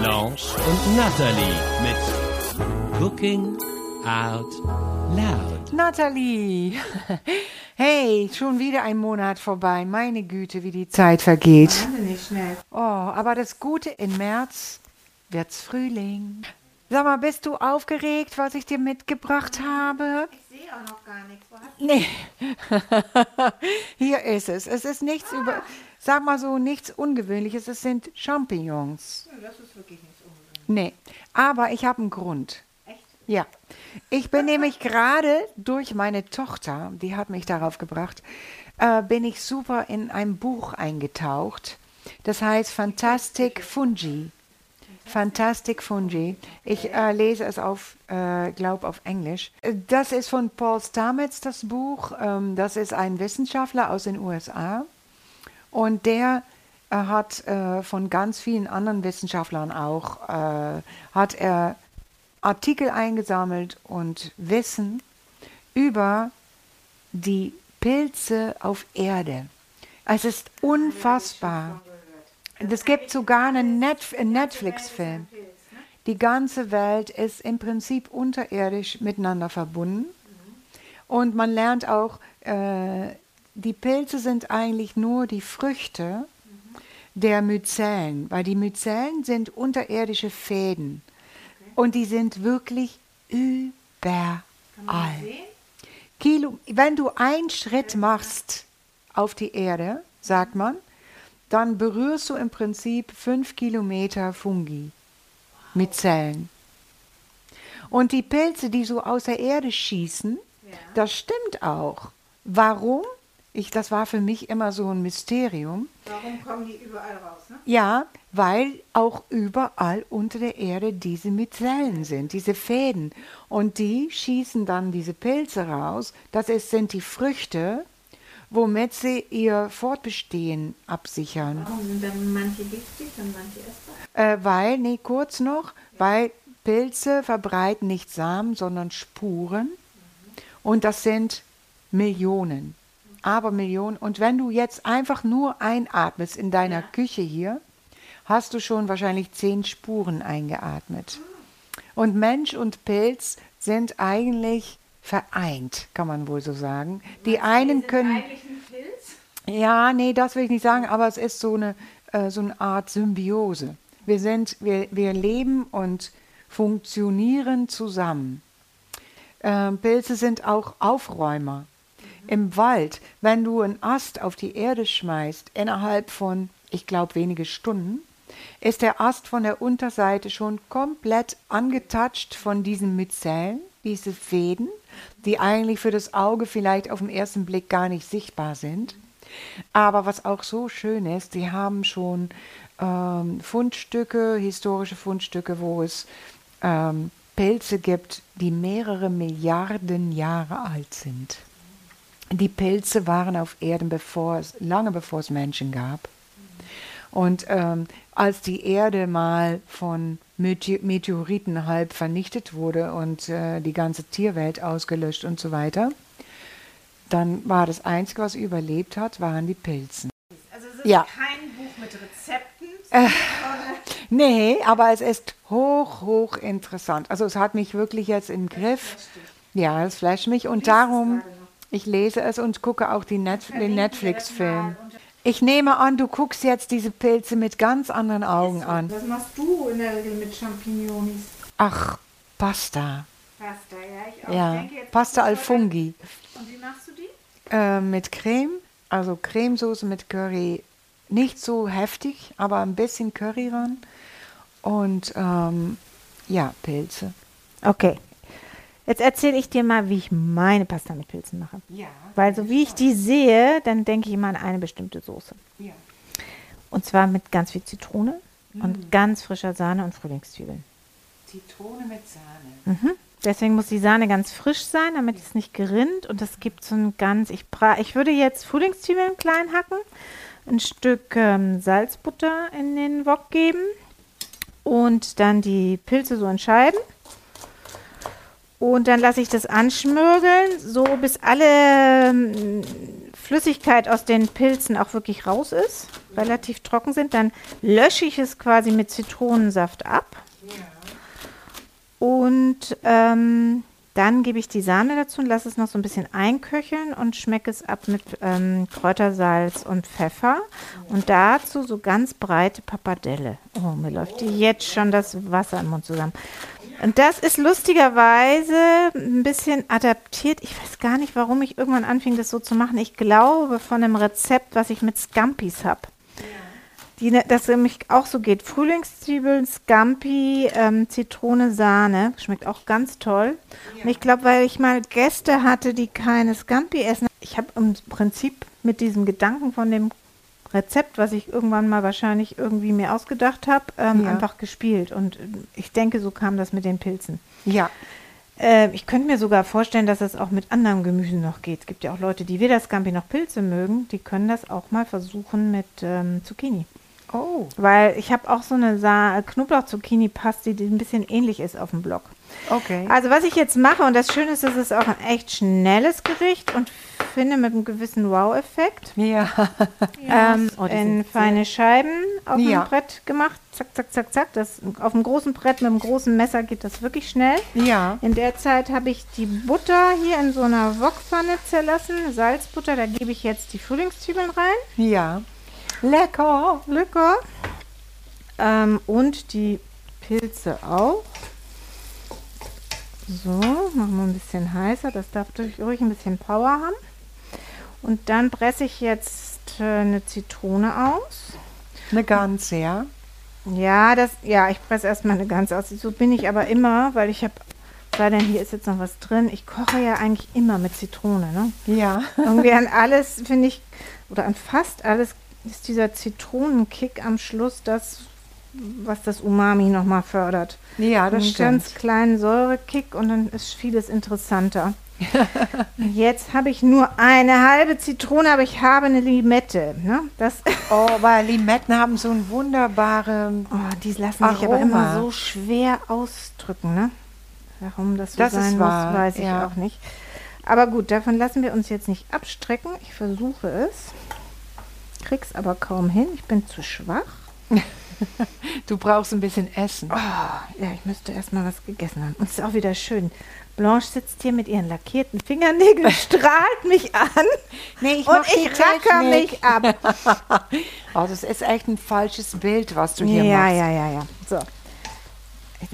Blanche und Natalie mit Cooking Out Loud. Natalie, hey, schon wieder ein Monat vorbei. Meine Güte, wie die Zeit vergeht. Wahnsinnig schnell. Oh, aber das Gute, im März wird's Frühling. Sag mal, bist du aufgeregt, was ich dir mitgebracht habe? Ich sehe auch noch gar nichts. Nee. Hier ist es. Es ist nichts über, sag mal so, nichts Ungewöhnliches. Es sind Champignons. du? Das ist wirklich nichts ungewöhnliches. Nee, aber ich habe einen Grund. Echt? Ja, ich bin nämlich gerade durch meine Tochter, die hat mich darauf gebracht, äh, bin ich super in ein Buch eingetaucht. Das heißt Fantastic Fungi. Fantastic Fungi. Ich äh, lese es auf, äh, glaube auf Englisch. Das ist von Paul Stamets, das Buch. Ähm, das ist ein Wissenschaftler aus den USA. Und der äh, hat äh, von ganz vielen anderen Wissenschaftlern auch, äh, hat er Artikel eingesammelt und Wissen über die Pilze auf Erde. Es ist unfassbar. Es gibt sogar einen Net einen Netflix-Film. Die ganze Welt ist im Prinzip unterirdisch miteinander verbunden. Und man lernt auch, äh, die Pilze sind eigentlich nur die Früchte der Myzellen, weil die Myzellen sind unterirdische Fäden. Und die sind wirklich überall. Kilo, wenn du einen Schritt machst auf die Erde, sagt man, dann berührst du im Prinzip fünf Kilometer Fungi mit Zellen. Und die Pilze, die so aus der Erde schießen, das stimmt auch. Warum? Ich, das war für mich immer so ein Mysterium. Warum kommen die überall raus? Ne? Ja, weil auch überall unter der Erde diese Myzellen sind, diese Fäden. Und die schießen dann diese Pilze raus. Das ist, sind die Früchte, womit sie ihr Fortbestehen absichern. Warum sind dann manche giftig und manche essbar? Äh, weil, nee, kurz noch, weil Pilze verbreiten nicht Samen, sondern Spuren. Und das sind Millionen. Aber Millionen. Und wenn du jetzt einfach nur einatmest in deiner Küche hier, hast du schon wahrscheinlich zehn Spuren eingeatmet. Und Mensch und Pilz sind eigentlich vereint, kann man wohl so sagen. Die einen können. Eigentlich ein Pilz? Ja, nee, das will ich nicht sagen, aber es ist so eine, äh, so eine Art Symbiose. Wir sind, wir, wir leben und funktionieren zusammen. Ähm, Pilze sind auch Aufräumer. Im Wald, wenn du einen Ast auf die Erde schmeißt, innerhalb von, ich glaube, wenige Stunden, ist der Ast von der Unterseite schon komplett angetatscht von diesen Myzellen, diese Fäden, die eigentlich für das Auge vielleicht auf den ersten Blick gar nicht sichtbar sind. Aber was auch so schön ist, sie haben schon ähm, Fundstücke, historische Fundstücke, wo es ähm, Pilze gibt, die mehrere Milliarden Jahre alt sind. Die Pilze waren auf Erden bevor es, lange bevor es Menschen gab. Und ähm, als die Erde mal von Mete- Meteoriten halb vernichtet wurde und äh, die ganze Tierwelt ausgelöscht und so weiter, dann war das Einzige, was überlebt hat, waren die Pilzen. Also es ist Ja. kein Buch mit Rezepten. Nee, aber es ist hoch, hoch interessant. Also es hat mich wirklich jetzt im Griff. Ja, es flasht mich und darum, ich lese es und gucke auch die Net den Netflix-Film. Ich nehme an, du guckst jetzt diese Pilze mit ganz anderen Augen an. Was machst du in der Regel mit Champignons? Ach, Pasta. Pasta, ja, ich auch. Ja, Ich denke jetzt Pasta al Funghi. Und wie machst du die? Äh, mit Creme, also Cremesoße mit Curry. Nicht so heftig, aber ein bisschen Curry ran. Und ähm, ja, Pilze. Okay. Jetzt erzähle ich dir mal, wie ich meine Pasta mit Pilzen mache. Ja. Weil so wie ich die sehe, dann denke ich immer an eine bestimmte Soße. Ja. Und zwar mit ganz viel Zitrone, und ganz frischer Sahne und Frühlingszwiebeln. Zitrone mit Sahne. Mhm. Deswegen muss die Sahne ganz frisch sein, damit es nicht gerinnt. Und das gibt so ein ganz. Ich, bra ich würde jetzt Frühlingszwiebeln klein hacken, ein Stück ähm, Salzbutter in den Wok geben und dann die Pilze so in Scheiben. Und dann lasse ich das anschmürgeln, so bis alle ähm, Flüssigkeit aus den Pilzen auch wirklich raus ist, relativ trocken sind. Dann lösche ich es quasi mit Zitronensaft ab. Und ähm, dann gebe ich die Sahne dazu und lasse es noch so ein bisschen einköcheln und schmecke es ab mit ähm, Kräutersalz und Pfeffer. Und dazu so ganz breite Pappardelle. Oh, mir läuft jetzt schon das Wasser im Mund zusammen. Und das ist lustigerweise ein bisschen adaptiert. Ich weiß gar nicht, warum ich irgendwann anfing, das so zu machen. Ich glaube von einem Rezept, was ich mit Scampis habe. Die, ne, das nämlich auch so geht. Frühlingszwiebeln, Scampi, ähm, Zitrone, Sahne. Schmeckt auch ganz toll. Und ich glaube, weil ich mal Gäste hatte, die keine Scampi essen. Ich habe im Prinzip mit diesem Gedanken von dem Rezept, was ich irgendwann mal wahrscheinlich irgendwie mir ausgedacht habe, ähm, Ja. einfach gespielt. Und äh, ich denke, so kam das mit den Pilzen. Ja, Äh, ich könnte mir sogar vorstellen, dass es auch mit anderem Gemüse noch geht. Es gibt ja auch Leute, die weder Scampi noch Pilze mögen. Die können das auch mal versuchen mit ähm, Zucchini. Oh, Weil ich habe auch so eine Sa Knoblauch-Zucchini-Paste, die ein bisschen ähnlich ist auf dem Blog. okay. Also was ich jetzt mache, und das Schöne ist, es ist auch ein echt schnelles Gericht und finde mit einem gewissen Wow-Effekt. Ja, ähm, Oh, in feine Scheiben auf Ja. dem Brett gemacht. Zack, zack, zack, zack. Das, auf dem großen Brett mit dem großen Messer geht das wirklich schnell. ja, In der Zeit habe ich die Butter hier in so einer Wokpfanne zerlassen. Salzbutter, da gebe ich jetzt die Frühlingszwiebeln rein. ja. Lecker. Lecker. Ähm, und die Pilze auch. So, machen wir ein bisschen heißer. Das darf ruhig ein bisschen Power haben. Und dann presse ich jetzt äh, eine Zitrone aus. Eine ganze, ja. Ja, das, ja, ich presse erstmal eine ganze aus. So bin ich aber immer, weil ich habe, sei denn, hier ist jetzt noch was drin. Ich koche ja eigentlich immer mit Zitrone, ne? Ja. Irgendwie an alles, finde ich, oder an fast alles ist dieser Zitronenkick am Schluss das, was das Umami nochmal fördert. Ja, das Einen stimmt. ganz kleinen Säurekick und dann ist vieles interessanter. Jetzt habe ich nur eine halbe Zitrone, aber ich habe eine Limette. Ne? Das, Oh, weil Limetten haben so ein wunderbare. oh, die lassen sich aber immer Aroma. so schwer ausdrücken. Ne? Warum das so Das ist sein wahr, muss, weiß ich ja. auch nicht. Aber gut, davon lassen wir uns jetzt nicht abstrecken. Ich versuche es. Krieg's aber kaum hin. Ich bin zu schwach. Du brauchst ein bisschen Essen. Oh, ja, ich müsste erst mal was gegessen haben. Und es ist auch wieder schön. Blanche sitzt hier mit ihren lackierten Fingernägeln, strahlt mich an Nee, ich und ich racker mich ab. Oh, das ist echt ein falsches Bild, was du hier Ja, machst. ja, ja, ja. So.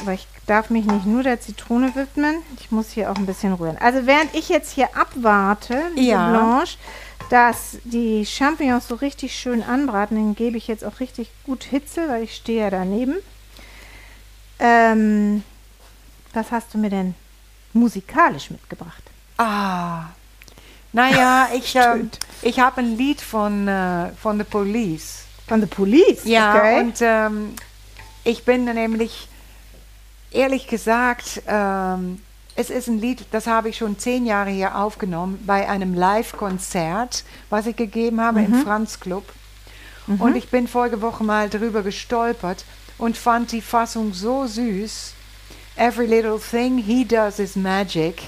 Aber ich darf mich nicht nur der Zitrone widmen. Ich muss hier auch ein bisschen rühren. Also während ich jetzt hier abwarte, Ja. Blanche, dass die Champignons so richtig schön anbraten, dann gebe ich jetzt auch richtig gut Hitze, weil ich stehe ja daneben. Ähm, was hast du mir denn musikalisch mitgebracht? Ah. Naja, ich, ähm, ich habe ein Lied von, äh, von The Police. Von The Police? Ja, okay. und ähm, ich bin nämlich, ehrlich gesagt, ähm, es ist ein Lied, das habe ich schon zehn Jahre hier aufgenommen, bei einem Live-Konzert, was ich gegeben habe im Franz Club. Und ich bin vorige Woche mal drüber gestolpert und fand die Fassung so süß. Every little thing he does is magic.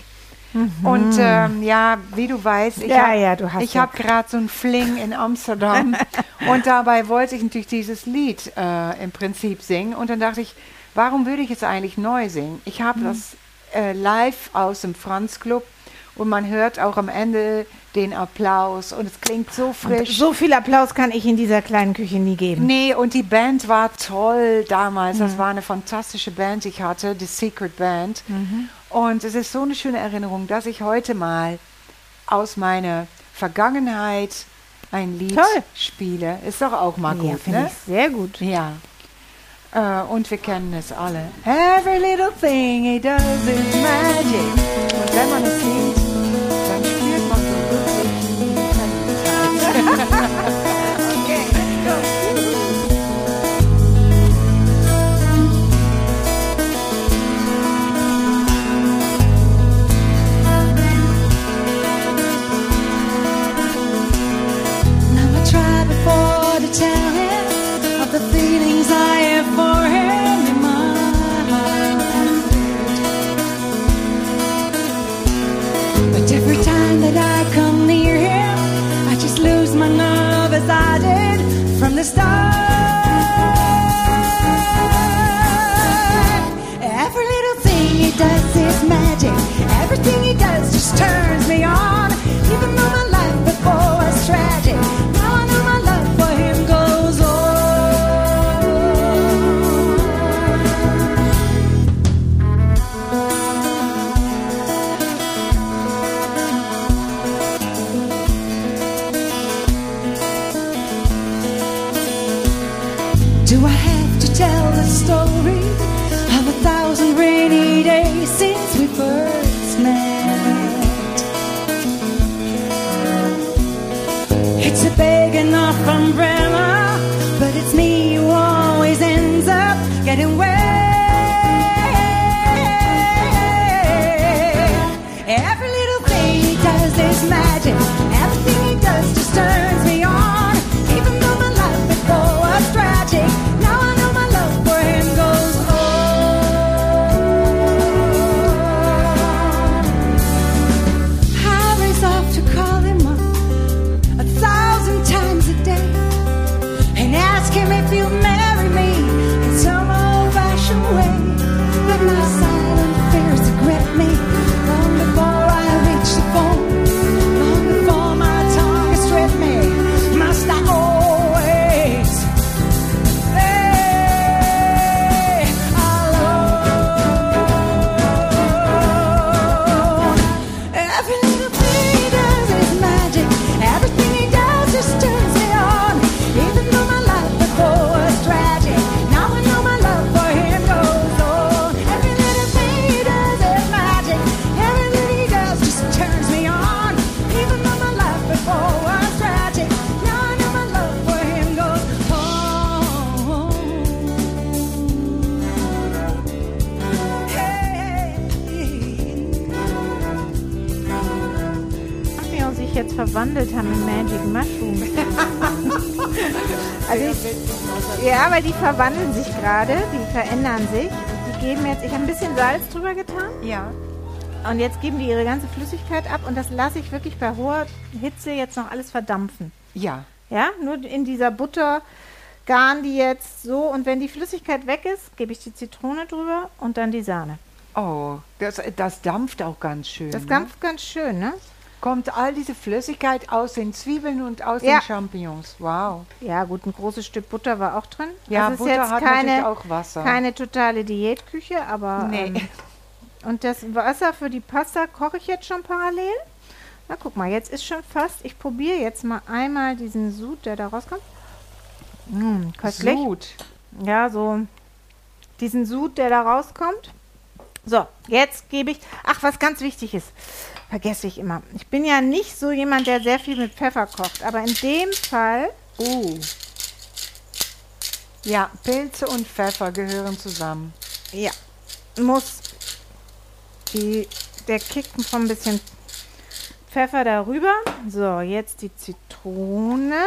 Und ähm, ja, wie du weißt, ich Ja, habe ja, ja- hab gerade so ein Fling in Amsterdam und dabei wollte ich natürlich dieses Lied äh, im Prinzip singen und dann dachte ich, warum würde ich es eigentlich neu singen? Ich habe das äh, live aus dem Franz Club und man hört auch am Ende den Applaus und es klingt so frisch. so viel Applaus kann ich in dieser kleinen Küche nie geben. Nee, und die Band war toll damals. Das war eine fantastische Band, die ich hatte, die Secret Band. Und es ist so eine schöne Erinnerung, dass ich heute mal aus meiner Vergangenheit ein Lied Toll. spiele. Ist doch auch mal Ja, gut, ne? ich sehr gut. Ja. Äh, und wir kennen es alle. Every little thing he does is magic. Und wenn man es sieht, start. Every little thing he does is magic. Everything he does just turns me on. Every little thing he does is magic. Everything jetzt verwandelt haben in Magic Mushrooms. also ich, ja, weil die verwandeln sich gerade, die verändern sich. Die geben jetzt, ich habe ein bisschen Salz drüber getan Ja. und jetzt geben die ihre ganze Flüssigkeit ab und das lasse ich wirklich bei hoher Hitze jetzt noch alles verdampfen. Ja. Ja, nur in dieser Butter garen die jetzt so und wenn die Flüssigkeit weg ist, gebe ich die Zitrone drüber und dann die Sahne. Oh, das, das dampft auch ganz schön. Das ne? dampft ganz schön, ne? Kommt all diese Flüssigkeit aus den Zwiebeln und aus Ja. den Champignons. Wow. Ja, gut, ein großes Stück Butter war auch drin. Ja, ist Butter jetzt hat natürlich keine, auch Wasser. keine totale Diätküche, aber. Nee. Ähm, und das Wasser für die Pasta koche ich jetzt schon parallel. Na, guck mal, jetzt ist schon fast. Ich probiere jetzt mal einmal diesen Sud, der da rauskommt. Mmh, köstlich. Sud. Ja, so diesen Sud, der da rauskommt. So, jetzt gebe ich. Ach, was ganz wichtig ist, vergesse ich immer. Ich bin ja nicht so jemand, der sehr viel mit Pfeffer kocht, aber in dem Fall. Uh. Ja, Pilze und Pfeffer gehören zusammen. Ja, muss die, der Kick von ein bisschen Pfeffer darüber. So, jetzt die Zitrone.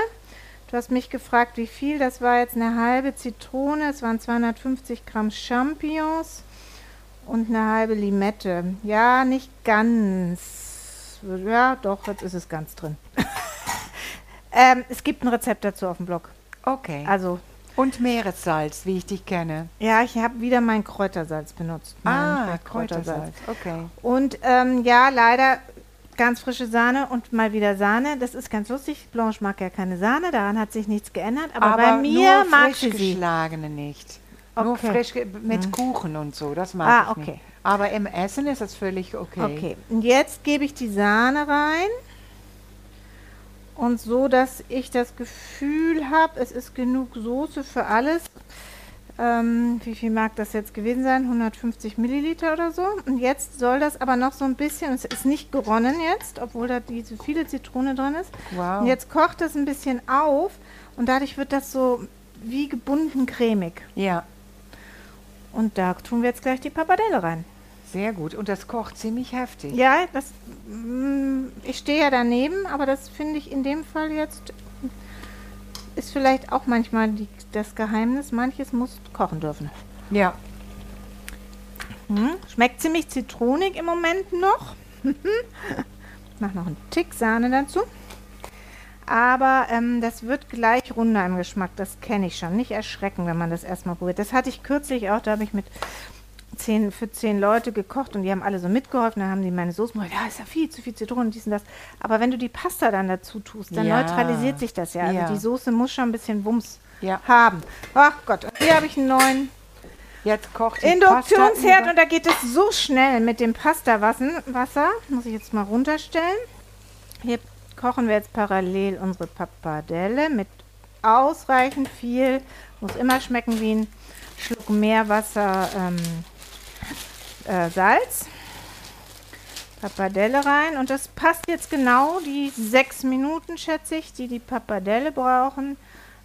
Du hast mich gefragt, wie viel. Das war jetzt eine halbe Zitrone. Es waren 250 Gramm Champignons und eine halbe Limette. Ja, nicht ganz. Ja, doch, jetzt ist es ganz drin. ähm, es gibt ein Rezept dazu auf dem Blog. Okay. Also, Und Meeressalz, wie ich dich kenne. ja, ich habe wieder mein Kräutersalz benutzt. Mein Ah, Kräutersalz. Kräutersalz. Okay. Und ähm, ja, leider ganz frische Sahne und mal wieder Sahne. Das ist ganz lustig. Blanche mag ja keine Sahne, daran hat sich nichts geändert. Aber, bei mir mag sie. geschlagene nicht. Nur Okay. frisch ge- mit Kuchen und so, das mag Ah, ich okay. nicht. Aber im Essen ist das völlig okay. Okay, und jetzt gebe ich die Sahne rein. Und so, dass ich das Gefühl habe, es ist genug Soße für alles. Ähm, wie viel mag das jetzt gewesen sein? 150 Milliliter oder so. Und jetzt soll das aber noch so ein bisschen, es ist nicht geronnen jetzt, obwohl da diese viele Zitrone drin ist. Wow. Und jetzt kocht das ein bisschen auf und dadurch wird das so wie gebunden cremig. Ja, Und da tun wir jetzt gleich die Pappardelle rein. sehr gut. Und das kocht ziemlich heftig. Ja, das, mm, ich stehe ja daneben, aber das finde ich in dem Fall jetzt ist vielleicht auch manchmal die, das Geheimnis. Manches muss kochen dürfen. Ja. Hm, schmeckt ziemlich zitronig im Moment noch. Mach noch einen Tick Sahne dazu. Aber ähm, das wird gleich runder im Geschmack. Das kenne ich schon. Nicht erschrecken, wenn man das erstmal probiert. Das hatte ich kürzlich auch. Da habe ich mit zehn, für zehn Leute gekocht und die haben alle so mitgeholfen. Dann haben die meine Soße gemacht. Ja, ist ja viel zu viel Zitrone, dies und das. Aber wenn du die Pasta dann dazu tust, dann Ja. neutralisiert sich das ja. Also Ja. die Soße muss schon ein bisschen Wumms Ja. haben. Ach Gott, und hier habe ich einen neuen Jetzt kocht die Induktionsherd und da geht es so schnell mit dem Pastawasser. Wasser. Muss ich jetzt mal runterstellen. Hier kochen wir jetzt parallel unsere Pappardelle mit ausreichend viel. Muss immer schmecken wie ein Schluck Meerwasser ähm, äh, Salz. Pappardelle rein und das passt jetzt genau die sechs Minuten, schätze ich, die die Pappardelle brauchen.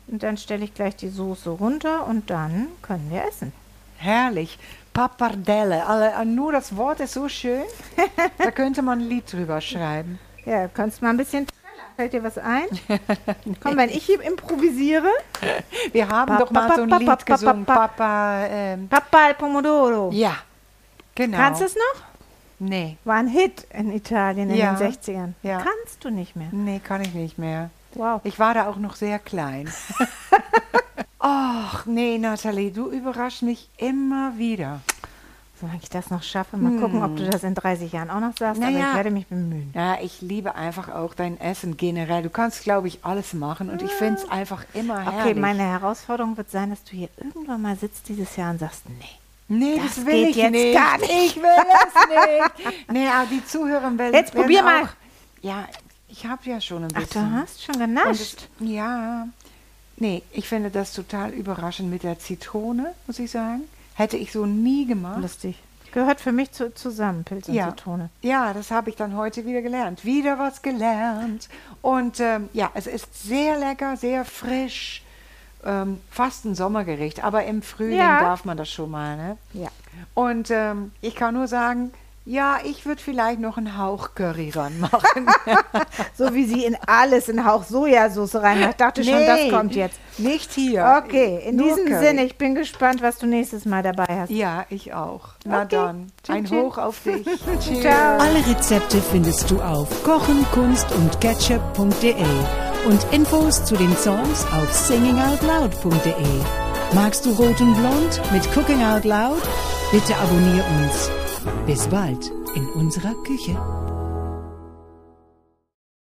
Und dann stelle ich gleich die Soße runter und dann können wir essen. Herrlich. Pappardelle. Alle, nur das Wort ist so schön. da könnte man ein Lied drüber schreiben. Ja, du kannst mal ein bisschen trällern. Fällt dir was ein? Komm, wenn ich hier improvisiere. Wir haben Pa- doch mal pa- so ein pa- Lied gesungen. pa- Papa, ähm, Papa al Pomodoro. ja, genau. Kannst du es noch? Nee, War ein Hit in Italien in Ja. den 60ern. Ja. Kannst du nicht mehr. nee, kann ich nicht mehr. Wow. Ich war da auch noch sehr klein. Ach, nee, Nathalie, du überraschst mich immer wieder. Solange ich das noch schaffe, mal gucken, ob du das in 30 Jahren auch noch sagst. Aber Naja. ich werde mich bemühen. Ja, ich liebe einfach auch dein Essen generell. Du kannst, glaube ich, alles machen und ich finde es einfach immer Okay, herrlich. meine Herausforderung wird sein, dass du hier irgendwann mal sitzt dieses Jahr und sagst, nee. nee, das das, will geht ich jetzt nicht. gar nicht. Ich will es nicht. nee, aber die Zuhörer werden Jetzt probier werden mal. Ja, ich habe ja schon ein Ach, bisschen. du hast schon Und genascht. es- ja. Nee, ich finde das total überraschend mit der Zitrone, muss ich sagen. Hätte ich so nie gemacht. Lustig. Gehört für mich zu, zusammen, Pilz und Ja. Zitrone. Ja, das habe ich dann heute wieder gelernt. Wieder was gelernt. Und ähm, ja, es ist sehr lecker, sehr frisch. Ähm, fast ein Sommergericht, aber im Frühling Ja. darf man das schon mal. Ne? Ja. Und ähm, ich kann nur sagen, ja, ich würde vielleicht noch einen Hauch Curry ranmachen. So wie sie in alles in Hauch Sojasauce reinmacht. Ich dachte schon, das Nee, kommt jetzt. Nicht hier. Okay, in Nur diesem Curry. Sinne, ich bin gespannt, was du nächstes Mal dabei hast. Ja, ich auch. Na Okay. dann, ein Tschüss. Hoch auf dich. Ciao. Alle Rezepte findest du auf kochen, kunst und ketchup.de und Infos zu den Songs auf singingoutloud.de. Magst du Rot und Blond mit Cooking Out Loud? Bitte abonnier uns. Bis bald in unserer Küche.